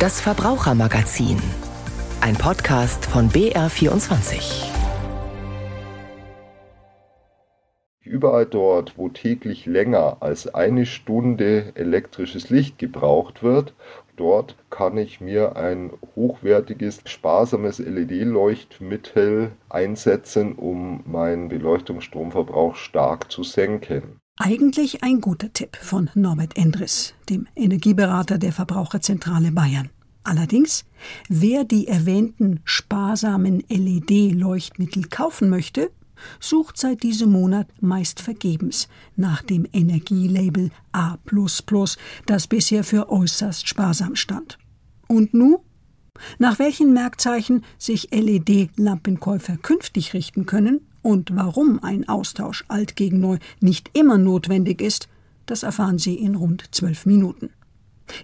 Das Verbrauchermagazin. Ein Podcast von BR24. Überall dort, wo täglich länger als eine Stunde elektrisches Licht gebraucht wird, dort kann ich mir ein hochwertiges, sparsames LED-Leuchtmittel einsetzen, um meinen Beleuchtungsstromverbrauch stark zu senken. Eigentlich ein guter Tipp von Norbert Endres, dem Energieberater der Verbraucherzentrale Bayern. Allerdings, wer die erwähnten sparsamen LED-Leuchtmittel kaufen möchte, sucht seit diesem Monat meist vergebens nach dem Energielabel A, das bisher für äußerst sparsam stand. Und nun? Nach welchen Merkzeichen sich LED-Lampenkäufer künftig richten können und warum ein Austausch alt gegen neu nicht immer notwendig ist, das erfahren Sie in rund zwölf Minuten.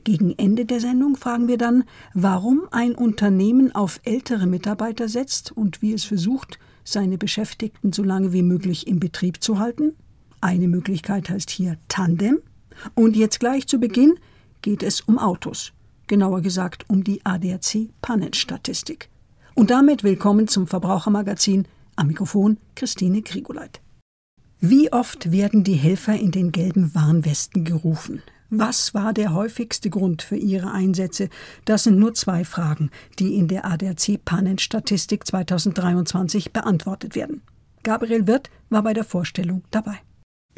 Gegen Ende der Sendung fragen wir dann, warum ein Unternehmen auf ältere Mitarbeiter setzt und wie es versucht, seine Beschäftigten so lange wie möglich im Betrieb zu halten. Eine Möglichkeit heißt hier Tandem. Und jetzt gleich zu Beginn geht es um Autos, genauer gesagt um die ADAC Pannenstatistik. Und damit willkommen zum Verbrauchermagazin am Mikrofon Christine Grigoleit. Wie oft werden die Helfer in den gelben Warnwesten gerufen? Was war der häufigste Grund für Ihre Einsätze? Das sind nur zwei Fragen, die in der ADAC Pannenstatistik 2023 beantwortet werden. Gabriel Wirth war bei der Vorstellung dabei.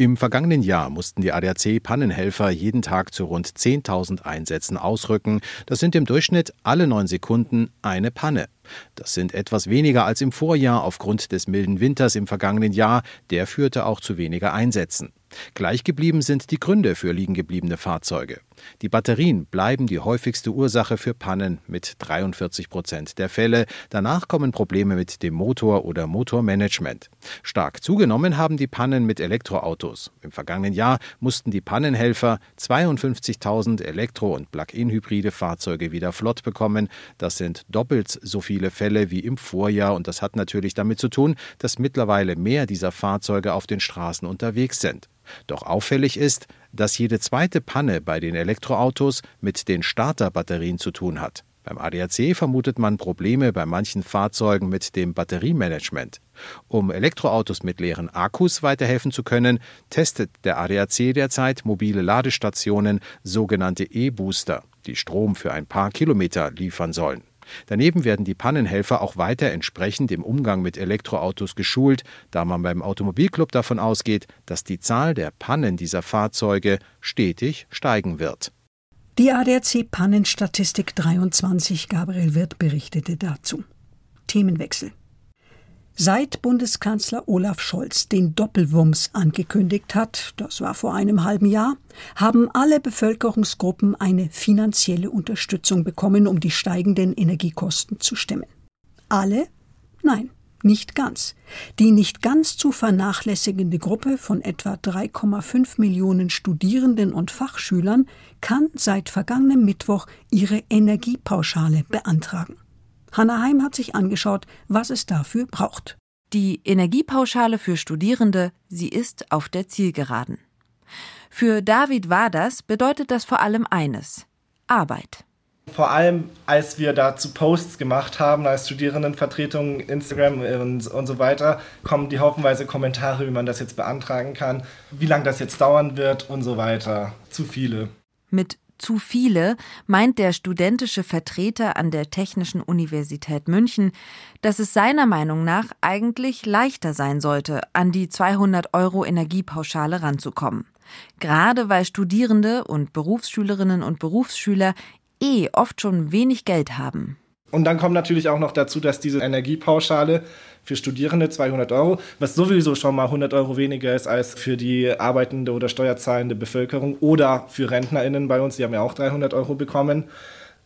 Im vergangenen Jahr mussten die ADAC-Pannenhelfer jeden Tag zu rund 10.000 Einsätzen ausrücken. Das sind im Durchschnitt alle neun Sekunden eine Panne. Das sind etwas weniger als im Vorjahr aufgrund des milden Winters im vergangenen Jahr. Der führte auch zu weniger Einsätzen. Gleich geblieben sind die Gründe für liegengebliebene Fahrzeuge. Die Batterien bleiben die häufigste Ursache für Pannen mit 43 Prozent der Fälle. Danach kommen Probleme mit dem Motor oder Motormanagement. Stark zugenommen haben die Pannen mit Elektroautos. Im vergangenen Jahr mussten die Pannenhelfer 52.000 Elektro- und Plug-in-hybride Fahrzeuge wieder flott bekommen. Das sind doppelt so viele Fälle wie im Vorjahr und das hat natürlich damit zu tun, dass mittlerweile mehr dieser Fahrzeuge auf den Straßen unterwegs sind. Doch auffällig ist, dass jede zweite Panne bei den Elektroautos mit den Starterbatterien zu tun hat. Beim ADAC vermutet man Probleme bei manchen Fahrzeugen mit dem Batteriemanagement. Um Elektroautos mit leeren Akkus weiterhelfen zu können, testet der ADAC derzeit mobile Ladestationen, sogenannte E-Booster, die Strom für ein paar Kilometer liefern sollen. Daneben werden die Pannenhelfer auch weiter entsprechend im Umgang mit Elektroautos geschult, da man beim Automobilclub davon ausgeht, dass die Zahl der Pannen dieser Fahrzeuge stetig steigen wird. Die ADAC Pannenstatistik 23 Gabriel Wirth berichtete dazu. Themenwechsel. Seit Bundeskanzler Olaf Scholz den Doppelwumms angekündigt hat, das war vor einem halben Jahr, haben alle Bevölkerungsgruppen eine finanzielle Unterstützung bekommen, um die steigenden Energiekosten zu stemmen. Alle? Nein, nicht ganz. Die nicht ganz zu vernachlässigende Gruppe von etwa 3,5 Millionen Studierenden und Fachschülern kann seit vergangenem Mittwoch ihre Energiepauschale beantragen. Hanna Heim hat sich angeschaut, was es dafür braucht. Die Energiepauschale für Studierende, sie ist auf der Zielgeraden. Für David Waders bedeutet das vor allem eines Arbeit. Vor allem, als wir dazu Posts gemacht haben, als Studierendenvertretung, Instagram und, und so weiter, kommen die haufenweise Kommentare, wie man das jetzt beantragen kann, wie lange das jetzt dauern wird und so weiter. Zu viele. Mit zu viele meint der studentische Vertreter an der Technischen Universität München, dass es seiner Meinung nach eigentlich leichter sein sollte, an die 200 Euro Energiepauschale ranzukommen. Gerade weil Studierende und Berufsschülerinnen und Berufsschüler eh oft schon wenig Geld haben. Und dann kommt natürlich auch noch dazu, dass diese Energiepauschale für Studierende 200 Euro, was sowieso schon mal 100 Euro weniger ist als für die arbeitende oder steuerzahlende Bevölkerung oder für RentnerInnen bei uns, die haben ja auch 300 Euro bekommen.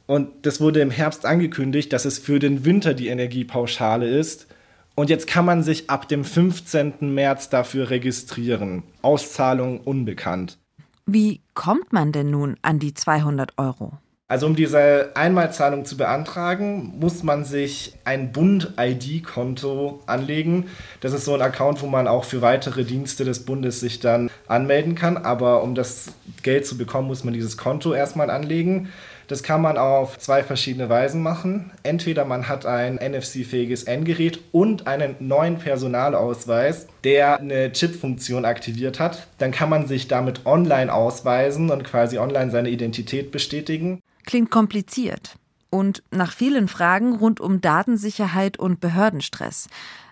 Und das wurde im Herbst angekündigt, dass es für den Winter die Energiepauschale ist. Und jetzt kann man sich ab dem 15. März dafür registrieren. Auszahlung unbekannt. Wie kommt man denn nun an die 200 Euro? Also um diese Einmalzahlung zu beantragen, muss man sich ein Bund-ID-Konto anlegen. Das ist so ein Account, wo man auch für weitere Dienste des Bundes sich dann anmelden kann. Aber um das Geld zu bekommen, muss man dieses Konto erstmal anlegen. Das kann man auf zwei verschiedene Weisen machen. Entweder man hat ein NFC-fähiges Endgerät und einen neuen Personalausweis, der eine Chip-Funktion aktiviert hat. Dann kann man sich damit online ausweisen und quasi online seine Identität bestätigen. Klingt kompliziert. Und nach vielen Fragen rund um Datensicherheit und Behördenstress.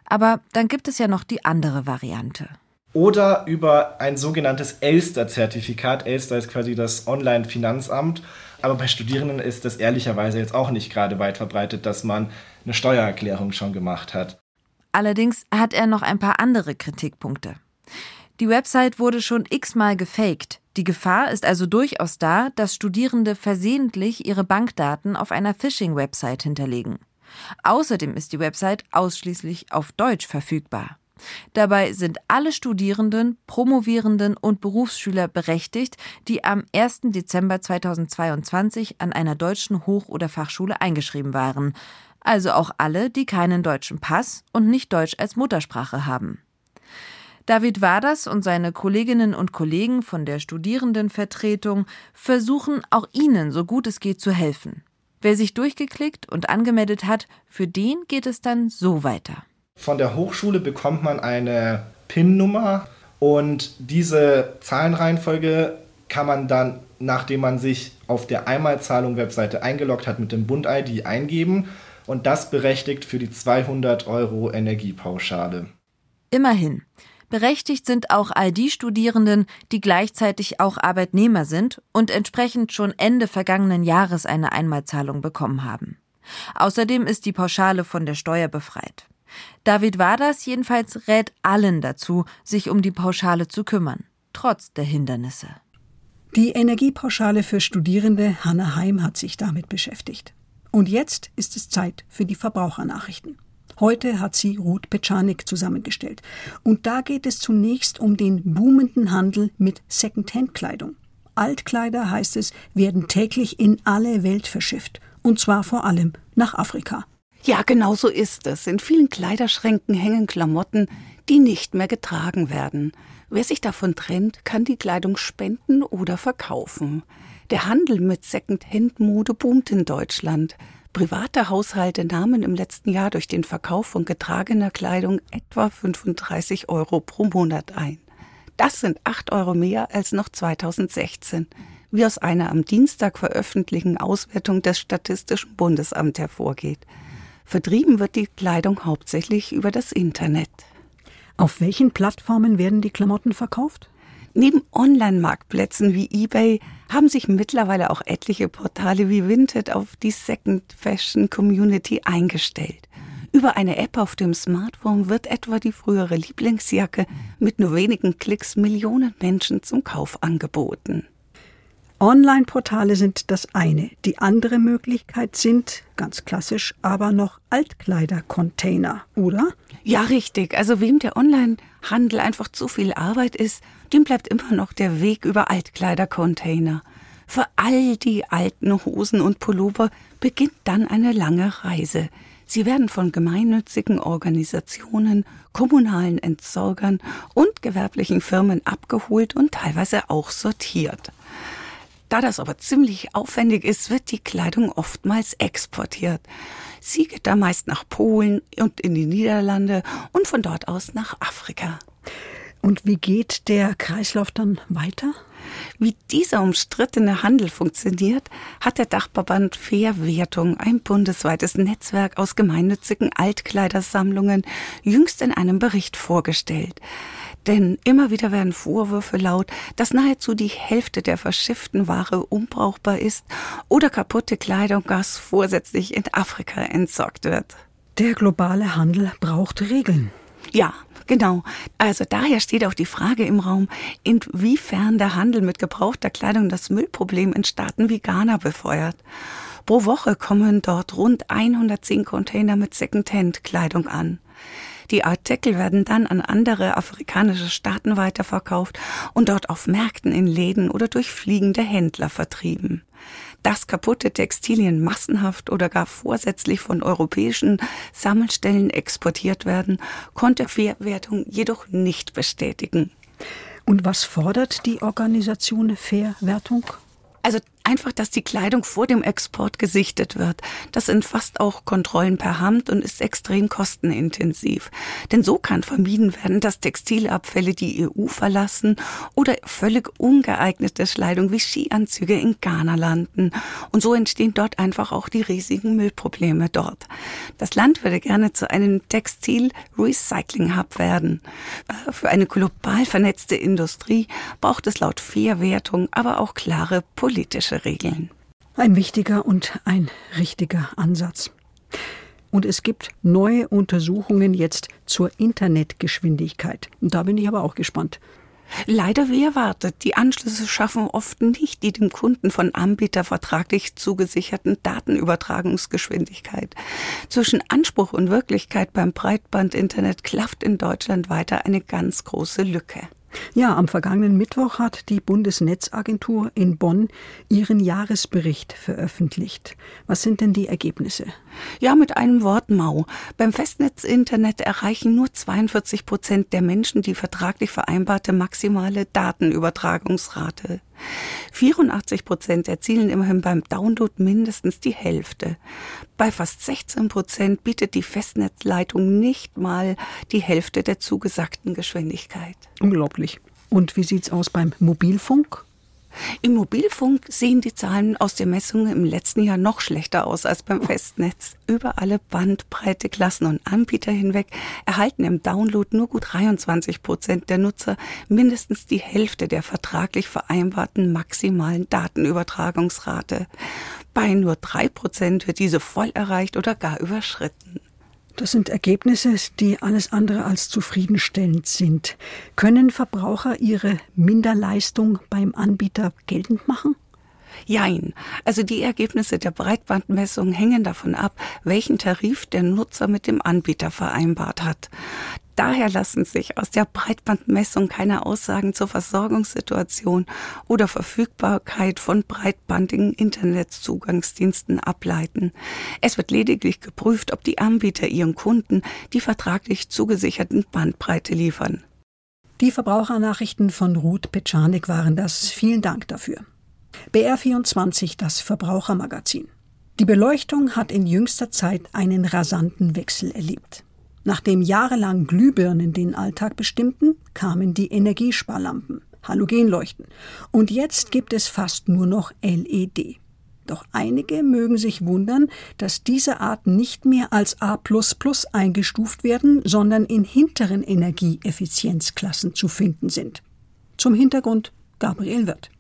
Aber dann gibt es ja noch die andere Variante oder über ein sogenanntes Elster-Zertifikat. Elster ist quasi das Online-Finanzamt. Aber bei Studierenden ist das ehrlicherweise jetzt auch nicht gerade weit verbreitet, dass man eine Steuererklärung schon gemacht hat. Allerdings hat er noch ein paar andere Kritikpunkte. Die Website wurde schon x-mal gefaked. Die Gefahr ist also durchaus da, dass Studierende versehentlich ihre Bankdaten auf einer Phishing-Website hinterlegen. Außerdem ist die Website ausschließlich auf Deutsch verfügbar. Dabei sind alle Studierenden, Promovierenden und Berufsschüler berechtigt, die am 1. Dezember 2022 an einer deutschen Hoch- oder Fachschule eingeschrieben waren. Also auch alle, die keinen deutschen Pass und nicht Deutsch als Muttersprache haben. David Waders und seine Kolleginnen und Kollegen von der Studierendenvertretung versuchen auch Ihnen so gut es geht zu helfen. Wer sich durchgeklickt und angemeldet hat, für den geht es dann so weiter. Von der Hochschule bekommt man eine PIN-Nummer und diese Zahlenreihenfolge kann man dann, nachdem man sich auf der Einmalzahlung-Webseite eingeloggt hat, mit dem Bund-ID eingeben und das berechtigt für die 200 Euro Energiepauschale. Immerhin. Berechtigt sind auch all die Studierenden, die gleichzeitig auch Arbeitnehmer sind und entsprechend schon Ende vergangenen Jahres eine Einmalzahlung bekommen haben. Außerdem ist die Pauschale von der Steuer befreit. David Waders jedenfalls rät allen dazu, sich um die Pauschale zu kümmern, trotz der Hindernisse. Die Energiepauschale für Studierende Hanna Heim hat sich damit beschäftigt. Und jetzt ist es Zeit für die Verbrauchernachrichten. Heute hat sie Ruth Petschanik zusammengestellt. Und da geht es zunächst um den boomenden Handel mit Secondhand-Kleidung. Altkleider, heißt es, werden täglich in alle Welt verschifft. Und zwar vor allem nach Afrika. Ja, genau so ist es. In vielen Kleiderschränken hängen Klamotten, die nicht mehr getragen werden. Wer sich davon trennt, kann die Kleidung spenden oder verkaufen. Der Handel mit Second-Hand-Mode boomt in Deutschland. Private Haushalte nahmen im letzten Jahr durch den Verkauf von getragener Kleidung etwa 35 Euro pro Monat ein. Das sind 8 Euro mehr als noch 2016, wie aus einer am Dienstag veröffentlichten Auswertung des Statistischen Bundesamts hervorgeht. Vertrieben wird die Kleidung hauptsächlich über das Internet. Auf welchen Plattformen werden die Klamotten verkauft? Neben Online-Marktplätzen wie eBay haben sich mittlerweile auch etliche Portale wie Vinted auf die Second Fashion Community eingestellt. Über eine App auf dem Smartphone wird etwa die frühere Lieblingsjacke mit nur wenigen Klicks Millionen Menschen zum Kauf angeboten. Online-Portale sind das eine. Die andere Möglichkeit sind, ganz klassisch, aber noch Altkleidercontainer, oder? Ja, richtig. Also wem der Online-Handel einfach zu viel Arbeit ist, dem bleibt immer noch der Weg über Altkleidercontainer. Für all die alten Hosen und Pullover beginnt dann eine lange Reise. Sie werden von gemeinnützigen Organisationen, kommunalen Entsorgern und gewerblichen Firmen abgeholt und teilweise auch sortiert. Da das aber ziemlich aufwendig ist, wird die Kleidung oftmals exportiert. Sie geht da meist nach Polen und in die Niederlande und von dort aus nach Afrika. Und wie geht der Kreislauf dann weiter? Wie dieser umstrittene Handel funktioniert, hat der Dachverband Fairwertung, ein bundesweites Netzwerk aus gemeinnützigen Altkleidersammlungen, jüngst in einem Bericht vorgestellt. Denn immer wieder werden Vorwürfe laut, dass nahezu die Hälfte der verschifften Ware unbrauchbar ist oder kaputte Kleidung gas vorsätzlich in Afrika entsorgt wird. Der globale Handel braucht Regeln. Ja, genau. Also daher steht auch die Frage im Raum, inwiefern der Handel mit gebrauchter Kleidung das Müllproblem in Staaten wie Ghana befeuert. Pro Woche kommen dort rund 110 Container mit Secondhand-Kleidung an. Die Artikel werden dann an andere afrikanische Staaten weiterverkauft und dort auf Märkten in Läden oder durch fliegende Händler vertrieben. Dass kaputte Textilien massenhaft oder gar vorsätzlich von europäischen Sammelstellen exportiert werden, konnte Fairwertung jedoch nicht bestätigen. Und was fordert die Organisation Fairwertung? Also Einfach, dass die Kleidung vor dem Export gesichtet wird. Das sind fast auch Kontrollen per Hand und ist extrem kostenintensiv. Denn so kann vermieden werden, dass Textilabfälle die EU verlassen oder völlig ungeeignete Kleidung wie Skianzüge in Ghana landen. Und so entstehen dort einfach auch die riesigen Müllprobleme dort. Das Land würde gerne zu einem Textil-Recycling-Hub werden. Für eine global vernetzte Industrie braucht es laut Fairwertung aber auch klare politische ethische Regeln. Ein wichtiger und ein richtiger Ansatz. Und es gibt neue Untersuchungen jetzt zur Internetgeschwindigkeit. Und da bin ich aber auch gespannt. Leider wie erwartet, die Anschlüsse schaffen oft nicht die dem Kunden von Anbieter vertraglich zugesicherten Datenübertragungsgeschwindigkeit. Zwischen Anspruch und Wirklichkeit beim Breitbandinternet klafft in Deutschland weiter eine ganz große Lücke. Ja, am vergangenen Mittwoch hat die Bundesnetzagentur in Bonn ihren Jahresbericht veröffentlicht. Was sind denn die Ergebnisse? Ja, mit einem Wort mau. Beim Festnetzinternet erreichen nur 42 Prozent der Menschen die vertraglich vereinbarte maximale Datenübertragungsrate. 84 Prozent erzielen immerhin beim Download mindestens die Hälfte. Bei fast 16 Prozent bietet die Festnetzleitung nicht mal die Hälfte der zugesagten Geschwindigkeit. Unglaublich. Und wie sieht's aus beim Mobilfunk? Im Mobilfunk sehen die Zahlen aus der Messung im letzten Jahr noch schlechter aus als beim Festnetz. Über alle Bandbreiteklassen und Anbieter hinweg erhalten im Download nur gut 23 Prozent der Nutzer mindestens die Hälfte der vertraglich vereinbarten maximalen Datenübertragungsrate. Bei nur drei Prozent wird diese voll erreicht oder gar überschritten. Das sind Ergebnisse, die alles andere als zufriedenstellend sind. Können Verbraucher ihre Minderleistung beim Anbieter geltend machen? Jein. Also die Ergebnisse der Breitbandmessung hängen davon ab, welchen Tarif der Nutzer mit dem Anbieter vereinbart hat. Daher lassen sich aus der Breitbandmessung keine Aussagen zur Versorgungssituation oder Verfügbarkeit von breitbandigen Internetzugangsdiensten ableiten. Es wird lediglich geprüft, ob die Anbieter ihren Kunden die vertraglich zugesicherten Bandbreite liefern. Die Verbrauchernachrichten von Ruth Petschanik waren das. Vielen Dank dafür. BR24, das Verbrauchermagazin. Die Beleuchtung hat in jüngster Zeit einen rasanten Wechsel erlebt. Nachdem jahrelang Glühbirnen den Alltag bestimmten, kamen die Energiesparlampen, Halogenleuchten. Und jetzt gibt es fast nur noch LED. Doch einige mögen sich wundern, dass diese Arten nicht mehr als A eingestuft werden, sondern in hinteren Energieeffizienzklassen zu finden sind. Zum Hintergrund Gabriel Wirth.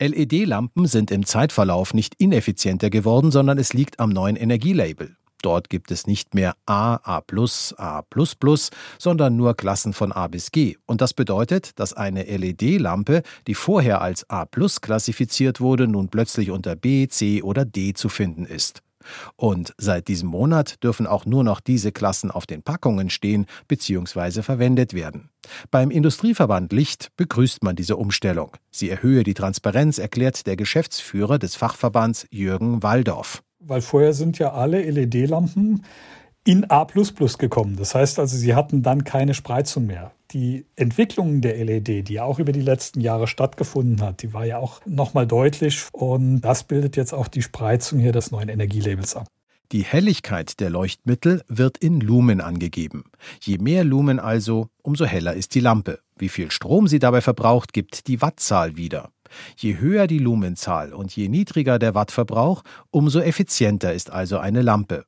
LED-Lampen sind im Zeitverlauf nicht ineffizienter geworden, sondern es liegt am neuen Energielabel. Dort gibt es nicht mehr A, A, A, sondern nur Klassen von A bis G. Und das bedeutet, dass eine LED-Lampe, die vorher als A klassifiziert wurde, nun plötzlich unter B, C oder D zu finden ist. Und seit diesem Monat dürfen auch nur noch diese Klassen auf den Packungen stehen bzw. verwendet werden. Beim Industrieverband Licht begrüßt man diese Umstellung. Sie erhöhe die Transparenz, erklärt der Geschäftsführer des Fachverbands Jürgen Waldorf weil vorher sind ja alle LED-Lampen in A gekommen. Das heißt also, sie hatten dann keine Spreizung mehr. Die Entwicklung der LED, die ja auch über die letzten Jahre stattgefunden hat, die war ja auch nochmal deutlich und das bildet jetzt auch die Spreizung hier des neuen Energielabels ab. Die Helligkeit der Leuchtmittel wird in Lumen angegeben. Je mehr Lumen also, umso heller ist die Lampe. Wie viel Strom sie dabei verbraucht, gibt die Wattzahl wieder. Je höher die Lumenzahl und je niedriger der Wattverbrauch, umso effizienter ist also eine Lampe.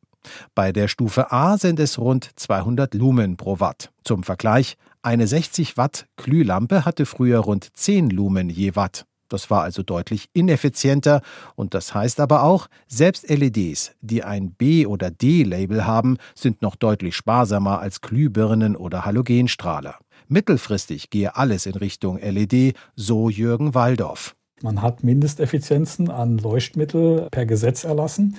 Bei der Stufe A sind es rund 200 Lumen pro Watt. Zum Vergleich, eine 60 Watt Glühlampe hatte früher rund 10 Lumen je Watt. Das war also deutlich ineffizienter und das heißt aber auch, selbst LEDs, die ein B- oder D-Label haben, sind noch deutlich sparsamer als Glühbirnen oder Halogenstrahler. Mittelfristig gehe alles in Richtung LED, so Jürgen Waldorf. Man hat Mindesteffizienzen an Leuchtmittel per Gesetz erlassen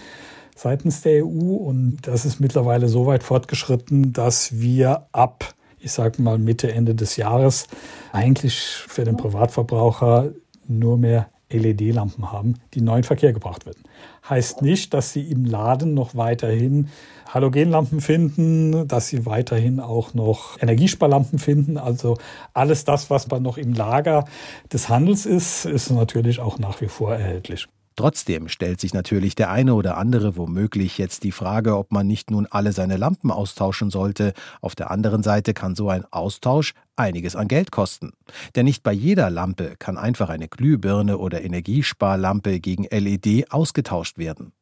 seitens der EU und das ist mittlerweile so weit fortgeschritten, dass wir ab, ich sage mal Mitte, Ende des Jahres eigentlich für den Privatverbraucher nur mehr LED-Lampen haben, die neu in Verkehr gebracht werden. Heißt nicht, dass Sie im Laden noch weiterhin Halogenlampen finden, dass Sie weiterhin auch noch Energiesparlampen finden. Also alles das, was noch im Lager des Handels ist, ist natürlich auch nach wie vor erhältlich. Trotzdem stellt sich natürlich der eine oder andere womöglich jetzt die Frage, ob man nicht nun alle seine Lampen austauschen sollte. Auf der anderen Seite kann so ein Austausch einiges an Geld kosten. Denn nicht bei jeder Lampe kann einfach eine Glühbirne oder Energiesparlampe gegen LED ausgetauscht werden.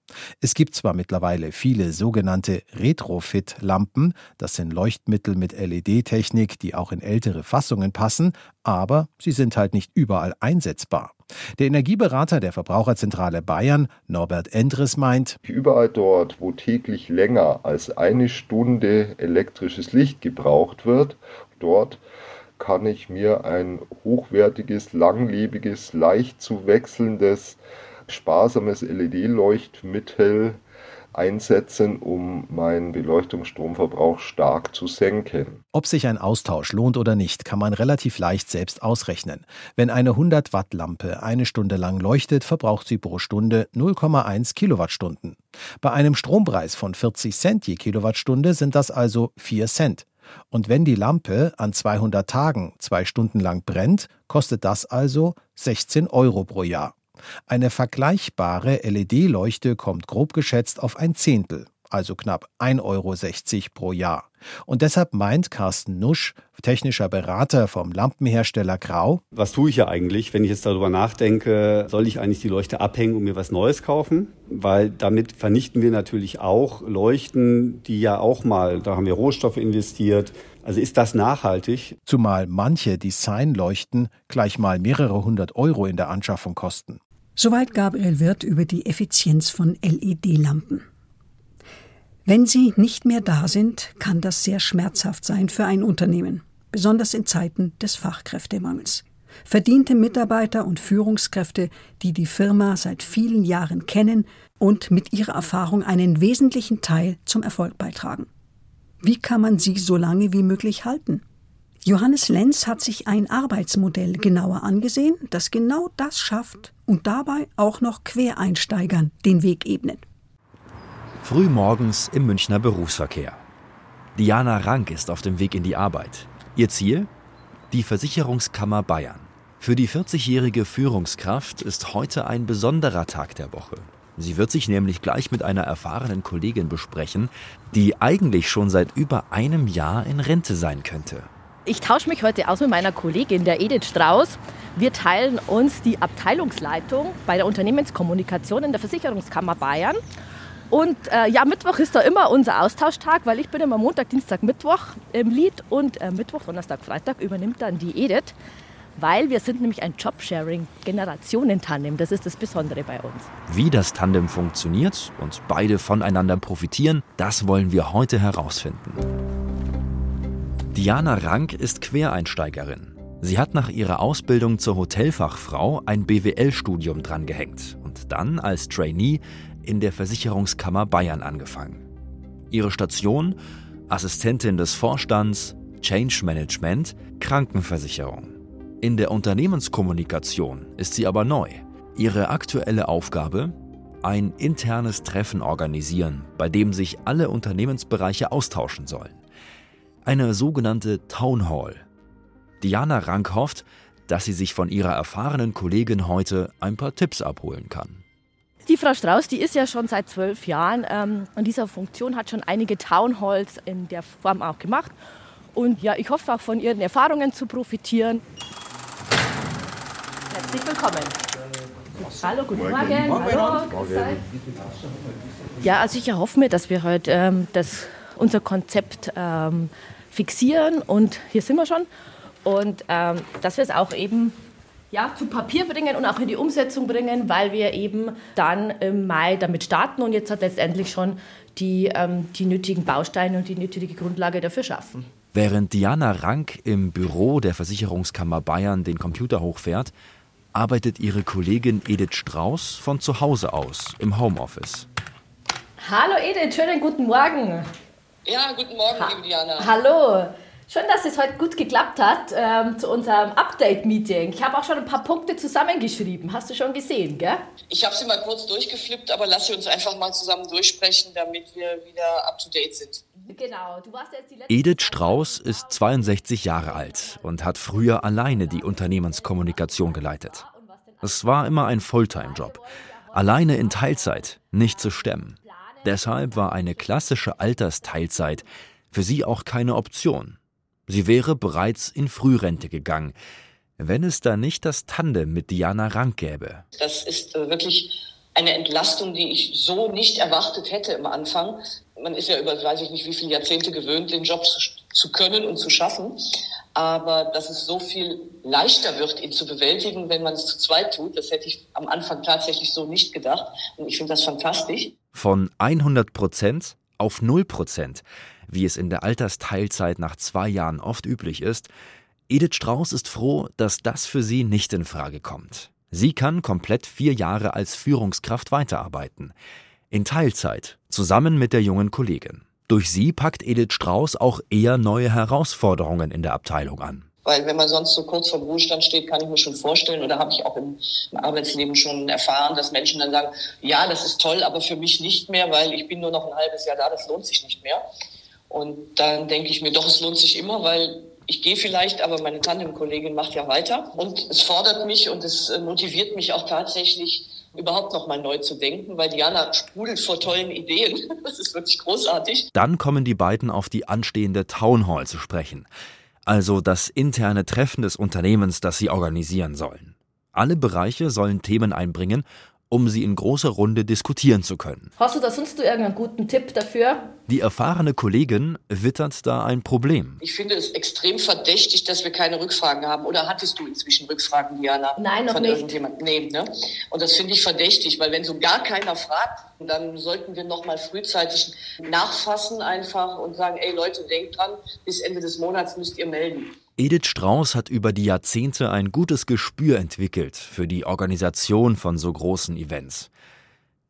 Es gibt zwar mittlerweile viele sogenannte Retrofit-Lampen, das sind Leuchtmittel mit LED-Technik, die auch in ältere Fassungen passen, aber sie sind halt nicht überall einsetzbar. Der Energieberater der Verbraucherzentrale Bayern, Norbert Endres, meint, überall dort, wo täglich länger als eine Stunde elektrisches Licht gebraucht wird, dort kann ich mir ein hochwertiges, langlebiges, leicht zu wechselndes, sparsames LED-Leuchtmittel einsetzen, um meinen Beleuchtungsstromverbrauch stark zu senken. Ob sich ein Austausch lohnt oder nicht, kann man relativ leicht selbst ausrechnen. Wenn eine 100 Watt Lampe eine Stunde lang leuchtet, verbraucht sie pro Stunde 0,1 Kilowattstunden. Bei einem Strompreis von 40 Cent je Kilowattstunde sind das also 4 Cent. Und wenn die Lampe an 200 Tagen zwei Stunden lang brennt, kostet das also 16 Euro pro Jahr. Eine vergleichbare LED-Leuchte kommt grob geschätzt auf ein Zehntel, also knapp 1,60 Euro pro Jahr. Und deshalb meint Carsten Nusch, technischer Berater vom Lampenhersteller Grau. Was tue ich ja eigentlich, wenn ich jetzt darüber nachdenke, soll ich eigentlich die Leuchte abhängen und mir was Neues kaufen? Weil damit vernichten wir natürlich auch Leuchten, die ja auch mal, da haben wir Rohstoffe investiert. Also ist das nachhaltig? Zumal manche Designleuchten gleich mal mehrere hundert Euro in der Anschaffung kosten. Soweit Gabriel Wirth über die Effizienz von LED-Lampen. Wenn sie nicht mehr da sind, kann das sehr schmerzhaft sein für ein Unternehmen, besonders in Zeiten des Fachkräftemangels. Verdiente Mitarbeiter und Führungskräfte, die die Firma seit vielen Jahren kennen und mit ihrer Erfahrung einen wesentlichen Teil zum Erfolg beitragen. Wie kann man sie so lange wie möglich halten? Johannes Lenz hat sich ein Arbeitsmodell genauer angesehen, das genau das schafft und dabei auch noch Quereinsteigern den Weg ebnet. Frühmorgens im Münchner Berufsverkehr. Diana Rank ist auf dem Weg in die Arbeit. Ihr Ziel? Die Versicherungskammer Bayern. Für die 40-jährige Führungskraft ist heute ein besonderer Tag der Woche. Sie wird sich nämlich gleich mit einer erfahrenen Kollegin besprechen, die eigentlich schon seit über einem Jahr in Rente sein könnte. Ich tausche mich heute aus mit meiner Kollegin, der Edith Strauß. Wir teilen uns die Abteilungsleitung bei der Unternehmenskommunikation in der Versicherungskammer Bayern. Und äh, ja, Mittwoch ist da immer unser Austauschtag, weil ich bin immer Montag, Dienstag, Mittwoch im Lied und äh, Mittwoch, Donnerstag, Freitag übernimmt dann die Edith, weil wir sind nämlich ein Jobsharing Generationentandem. Das ist das Besondere bei uns. Wie das Tandem funktioniert und beide voneinander profitieren, das wollen wir heute herausfinden. Diana Rank ist Quereinsteigerin. Sie hat nach ihrer Ausbildung zur Hotelfachfrau ein BWL-Studium drangehängt und dann als Trainee in der Versicherungskammer Bayern angefangen. Ihre Station Assistentin des Vorstands, Change Management, Krankenversicherung. In der Unternehmenskommunikation ist sie aber neu. Ihre aktuelle Aufgabe? Ein internes Treffen organisieren, bei dem sich alle Unternehmensbereiche austauschen sollen eine sogenannte Town Hall. Diana Rank hofft, dass sie sich von ihrer erfahrenen Kollegin heute ein paar Tipps abholen kann. Die Frau Strauß, die ist ja schon seit zwölf Jahren ähm, an dieser Funktion, hat schon einige Town Halls in der Form auch gemacht. Und ja, ich hoffe auch von ihren Erfahrungen zu profitieren. Herzlich willkommen. Hallo, guten Morgen. Morgen. Hallo. Ja, also ich erhoffe mir, dass wir heute ähm, das, unser Konzept ähm, fixieren und hier sind wir schon. Und ähm, dass wir es auch eben ja, zu Papier bringen und auch in die Umsetzung bringen, weil wir eben dann im Mai damit starten und jetzt hat letztendlich schon die, ähm, die nötigen Bausteine und die nötige Grundlage dafür schaffen. Während Diana Rank im Büro der Versicherungskammer Bayern den Computer hochfährt, arbeitet ihre Kollegin Edith Strauß von zu Hause aus im Homeoffice. Hallo Edith, schönen guten Morgen. Ja, guten Morgen, ha liebe Diana. Hallo. Schön, dass es heute gut geklappt hat ähm, zu unserem Update-Meeting. Ich habe auch schon ein paar Punkte zusammengeschrieben. Hast du schon gesehen, gell? Ich habe sie mal kurz durchgeflippt, aber lass sie uns einfach mal zusammen durchsprechen, damit wir wieder up-to-date sind. Genau. Du warst jetzt die letzte Edith Strauß ist 62 Jahre alt und hat früher alleine die Unternehmenskommunikation geleitet. Es war immer ein Fulltime-Job. Alleine in Teilzeit nicht zu stemmen. Deshalb war eine klassische Altersteilzeit für sie auch keine Option. Sie wäre bereits in Frührente gegangen, wenn es da nicht das Tandem mit Diana Rank gäbe. Das ist äh, wirklich eine Entlastung, die ich so nicht erwartet hätte im Anfang. Man ist ja über, weiß ich nicht, wie viele Jahrzehnte gewöhnt, den Job zu, zu können und zu schaffen. Aber dass es so viel leichter wird, ihn zu bewältigen, wenn man es zu zweit tut, das hätte ich am Anfang tatsächlich so nicht gedacht. Und ich finde das fantastisch. Von 100 Prozent auf 0 Prozent, wie es in der Altersteilzeit nach zwei Jahren oft üblich ist, Edith Strauß ist froh, dass das für sie nicht in Frage kommt. Sie kann komplett vier Jahre als Führungskraft weiterarbeiten. In Teilzeit, zusammen mit der jungen Kollegin. Durch sie packt Edith Strauß auch eher neue Herausforderungen in der Abteilung an. Weil wenn man sonst so kurz vor Ruhestand steht, kann ich mir schon vorstellen, oder habe ich auch im, im, Arbeitsleben schon erfahren, dass Menschen dann sagen, ja, das ist toll, aber für mich nicht mehr, weil ich bin nur noch ein halbes Jahr da, das lohnt sich nicht mehr. Und dann denke ich mir, doch, es lohnt sich immer, weil ich gehe vielleicht, aber meine Tandemkollegin macht ja weiter. Und es fordert mich und es äh, motiviert mich auch tatsächlich, überhaupt noch mal neu zu denken, weil Diana sprudelt vor tollen Ideen. Das ist wirklich großartig. Dann kommen die beiden auf die anstehende Town Hall zu sprechen. Also das interne Treffen des Unternehmens, das sie organisieren sollen. Alle Bereiche sollen Themen einbringen um sie in großer Runde diskutieren zu können. Hast du da sonst du irgendeinen guten Tipp dafür? Die erfahrene Kollegin wittert da ein Problem. Ich finde es extrem verdächtig, dass wir keine Rückfragen haben. Oder hattest du inzwischen Rückfragen, Diana? Nein, noch von nicht. Irgendjemand? Nee, ne? Und das finde ich verdächtig, weil wenn so gar keiner fragt, dann sollten wir noch mal frühzeitig nachfassen einfach und sagen, ey Leute, denkt dran, bis Ende des Monats müsst ihr melden. Edith Strauß hat über die Jahrzehnte ein gutes Gespür entwickelt für die Organisation von so großen Events.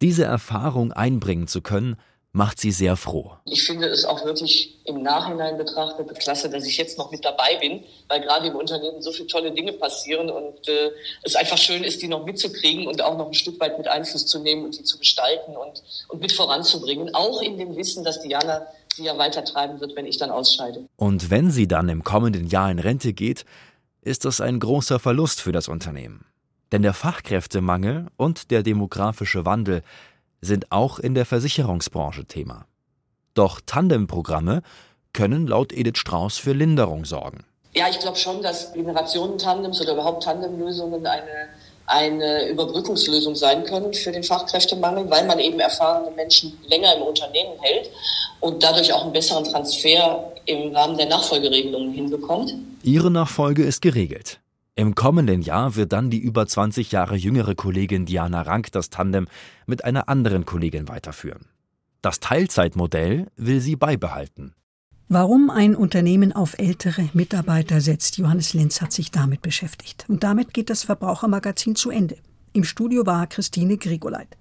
Diese Erfahrung einbringen zu können, macht sie sehr froh. Ich finde es auch wirklich im Nachhinein betrachtet klasse, dass ich jetzt noch mit dabei bin, weil gerade im Unternehmen so viele tolle Dinge passieren und äh, es einfach schön ist, die noch mitzukriegen und auch noch ein Stück weit mit Einfluss zu nehmen und die zu gestalten und, und mit voranzubringen. Auch in dem Wissen, dass Diana sie ja weitertreiben wird, wenn ich dann ausscheide. Und wenn sie dann im kommenden Jahr in Rente geht, ist das ein großer Verlust für das Unternehmen. Denn der Fachkräftemangel und der demografische Wandel sind auch in der Versicherungsbranche Thema. Doch Tandemprogramme können laut Edith Strauß für Linderung sorgen. Ja, ich glaube schon, dass Generationentandems oder überhaupt Tandemlösungen eine, eine Überbrückungslösung sein können für den Fachkräftemangel, weil man eben erfahrene Menschen länger im Unternehmen hält und dadurch auch einen besseren Transfer im Rahmen der Nachfolgeregelungen hinbekommt. Ihre Nachfolge ist geregelt. Im kommenden Jahr wird dann die über 20 Jahre jüngere Kollegin Diana Rank das Tandem mit einer anderen Kollegin weiterführen. Das Teilzeitmodell will sie beibehalten. Warum ein Unternehmen auf ältere Mitarbeiter setzt, Johannes Lenz hat sich damit beschäftigt. Und damit geht das Verbrauchermagazin zu Ende. Im Studio war Christine Grigoleit.